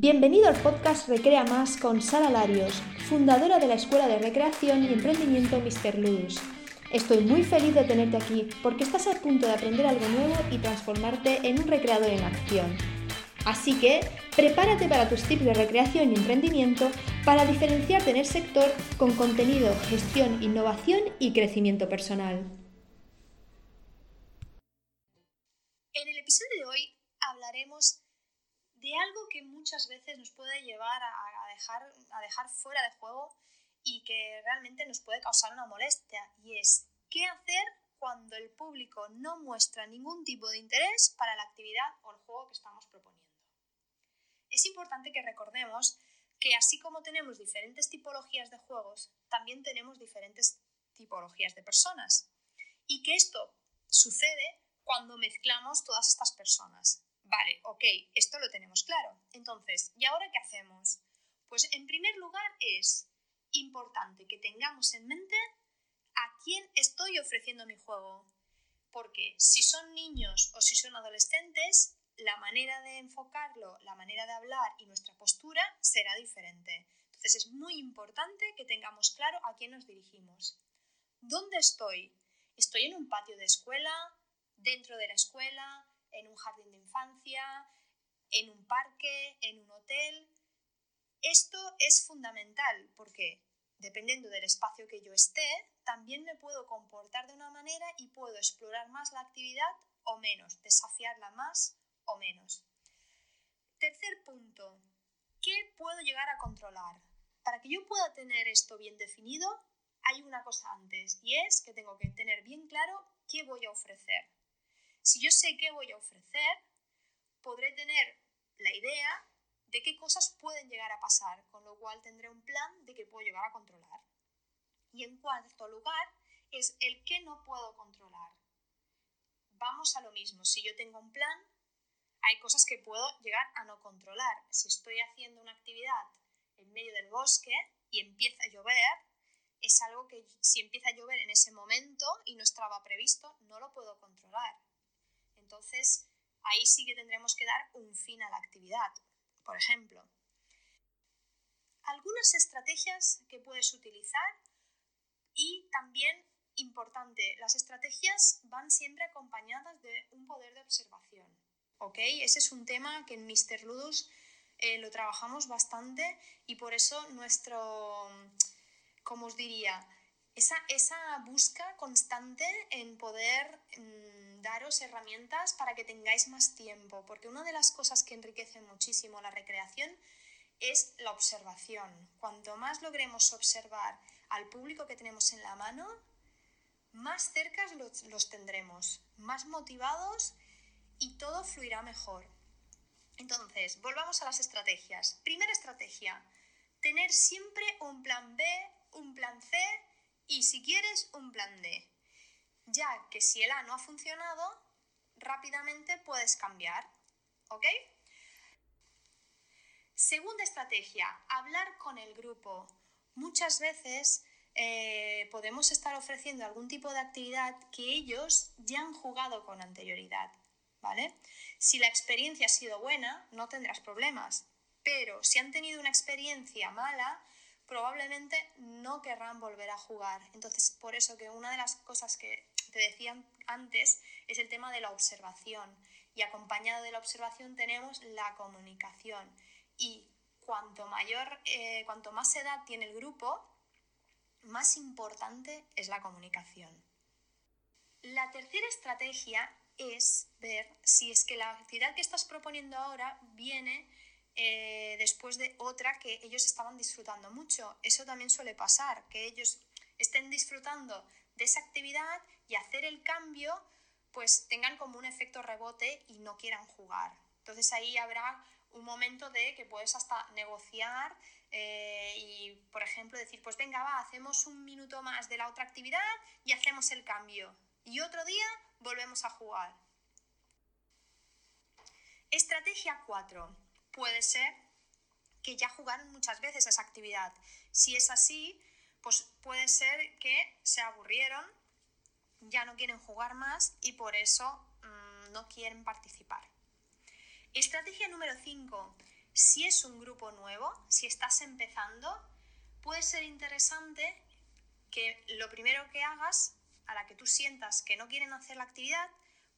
Bienvenido al podcast Recrea Más con Sara Larios, fundadora de la Escuela de Recreación y Emprendimiento Mr. Ludus. Estoy muy feliz de tenerte aquí porque estás a punto de aprender algo nuevo y transformarte en un recreador en acción. Así que prepárate para tus tips de recreación y emprendimiento para diferenciarte en el sector con contenido, gestión, innovación y crecimiento personal. En el episodio de hoy hablaremos de algo que muchas veces nos puede llevar a, dejar, a dejar fuera de juego y que realmente nos puede causar una molestia y es qué hacer cuando el público no muestra ningún tipo de interés para la actividad o el juego que estamos proponiendo. Es importante que recordemos que así como tenemos diferentes tipologías de juegos, también tenemos diferentes tipologías de personas y que esto sucede cuando mezclamos todas estas personas. Vale, ok, esto lo tenemos claro. Entonces, ¿y ahora qué hacemos? Pues en primer lugar es importante que tengamos en mente a quién estoy ofreciendo mi juego. Porque si son niños o si son adolescentes, la manera de enfocarlo, la manera de hablar y nuestra postura será diferente. Entonces es muy importante que tengamos claro a quién nos dirigimos. ¿Dónde estoy? ¿Estoy en un patio de escuela? ¿Dentro de la escuela? En un jardín de infancia, en un parque, en un hotel. Esto es fundamental porque dependiendo del espacio que yo esté, también me puedo comportar de una manera y puedo explorar más la actividad o menos, desafiarla más o menos. Tercer punto, ¿qué puedo llegar a controlar? Para que yo pueda tener esto bien definido, hay una cosa antes y es que tengo que tener bien claro qué voy a ofrecer. Si yo sé qué voy a ofrecer, podré tener la idea de qué cosas pueden llegar a pasar, con lo cual tendré un plan de qué puedo llegar a controlar. Y en cuarto lugar, es el que no puedo controlar. Vamos a lo mismo, si yo tengo un plan, hay cosas que puedo llegar a no controlar. Si estoy haciendo una actividad en medio del bosque y empieza a llover, es algo que si empieza a llover en ese momento y no estaba previsto, no lo puedo controlar. Entonces, ahí sí que tendremos que dar un fin a la actividad. Por ejemplo, algunas estrategias que puedes utilizar y también importante, las estrategias van siempre acompañadas de un poder de observación. ¿Ok? Ese es un tema que en Mr. Ludus eh, lo trabajamos bastante y por eso nuestro, ¿cómo os diría? Esa, esa busca constante en poder... Mm, daros herramientas para que tengáis más tiempo, porque una de las cosas que enriquece muchísimo la recreación es la observación. Cuanto más logremos observar al público que tenemos en la mano, más cerca los, los tendremos, más motivados y todo fluirá mejor. Entonces, volvamos a las estrategias. Primera estrategia, tener siempre un plan B, un plan C y si quieres un plan D ya que si el A no ha funcionado, rápidamente puedes cambiar. ¿Ok? Segunda estrategia, hablar con el grupo. Muchas veces eh, podemos estar ofreciendo algún tipo de actividad que ellos ya han jugado con anterioridad. ¿Vale? Si la experiencia ha sido buena, no tendrás problemas. Pero si han tenido una experiencia mala, probablemente no querrán volver a jugar. Entonces, por eso que una de las cosas que te decía antes es el tema de la observación. Y acompañado de la observación tenemos la comunicación. Y cuanto mayor, eh, cuanto más edad tiene el grupo, más importante es la comunicación. La tercera estrategia es ver si es que la actividad que estás proponiendo ahora viene eh, después de otra que ellos estaban disfrutando mucho. Eso también suele pasar, que ellos estén disfrutando de esa actividad y hacer el cambio, pues tengan como un efecto rebote y no quieran jugar. Entonces ahí habrá un momento de que puedes hasta negociar eh, y, por ejemplo, decir, pues venga, va, hacemos un minuto más de la otra actividad y hacemos el cambio. Y otro día volvemos a jugar. Estrategia 4. Puede ser que ya jugaron muchas veces esa actividad. Si es así, pues puede ser que se aburrieron, ya no quieren jugar más y por eso mm, no quieren participar. Estrategia número 5. Si es un grupo nuevo, si estás empezando, puede ser interesante que lo primero que hagas, a la que tú sientas que no quieren hacer la actividad,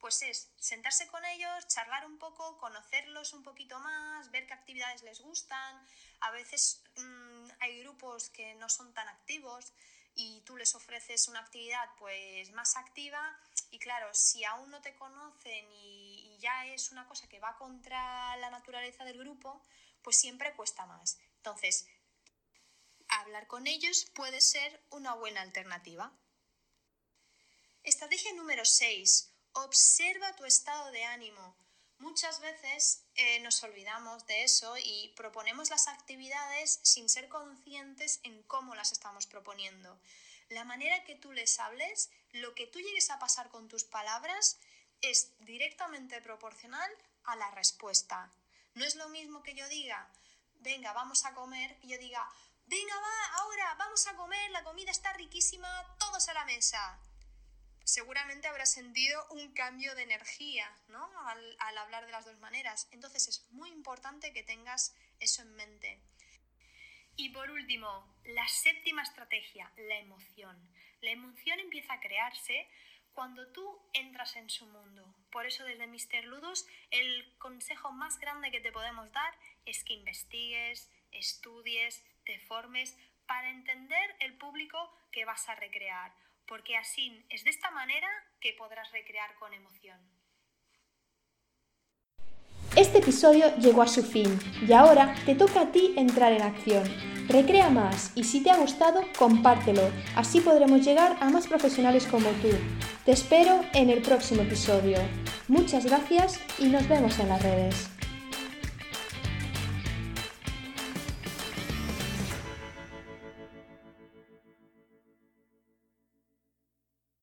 pues es sentarse con ellos, charlar un poco, conocerlos un poquito más, ver qué actividades les gustan. A veces mm, hay grupos que no son tan activos y tú les ofreces una actividad pues más activa y claro, si aún no te conocen y, y ya es una cosa que va contra la naturaleza del grupo, pues siempre cuesta más. Entonces, hablar con ellos puede ser una buena alternativa. Estrategia número 6. Observa tu estado de ánimo. Muchas veces eh, nos olvidamos de eso y proponemos las actividades sin ser conscientes en cómo las estamos proponiendo. La manera que tú les hables, lo que tú llegues a pasar con tus palabras, es directamente proporcional a la respuesta. No es lo mismo que yo diga, venga, vamos a comer, y yo diga, venga, va, ahora, vamos a comer, la comida está riquísima, todos a la mesa. Seguramente habrás sentido un cambio de energía, ¿no? Al, al hablar de las dos maneras. Entonces es muy importante que tengas eso en mente. Y por último, la séptima estrategia, la emoción. La emoción empieza a crearse cuando tú entras en su mundo. Por eso desde Mister Ludos el consejo más grande que te podemos dar es que investigues, estudies, te formes para entender el público que vas a recrear, porque así es de esta manera que podrás recrear con emoción. Este episodio llegó a su fin y ahora te toca a ti entrar en acción. Recrea más y si te ha gustado, compártelo, así podremos llegar a más profesionales como tú. Te espero en el próximo episodio. Muchas gracias y nos vemos en las redes.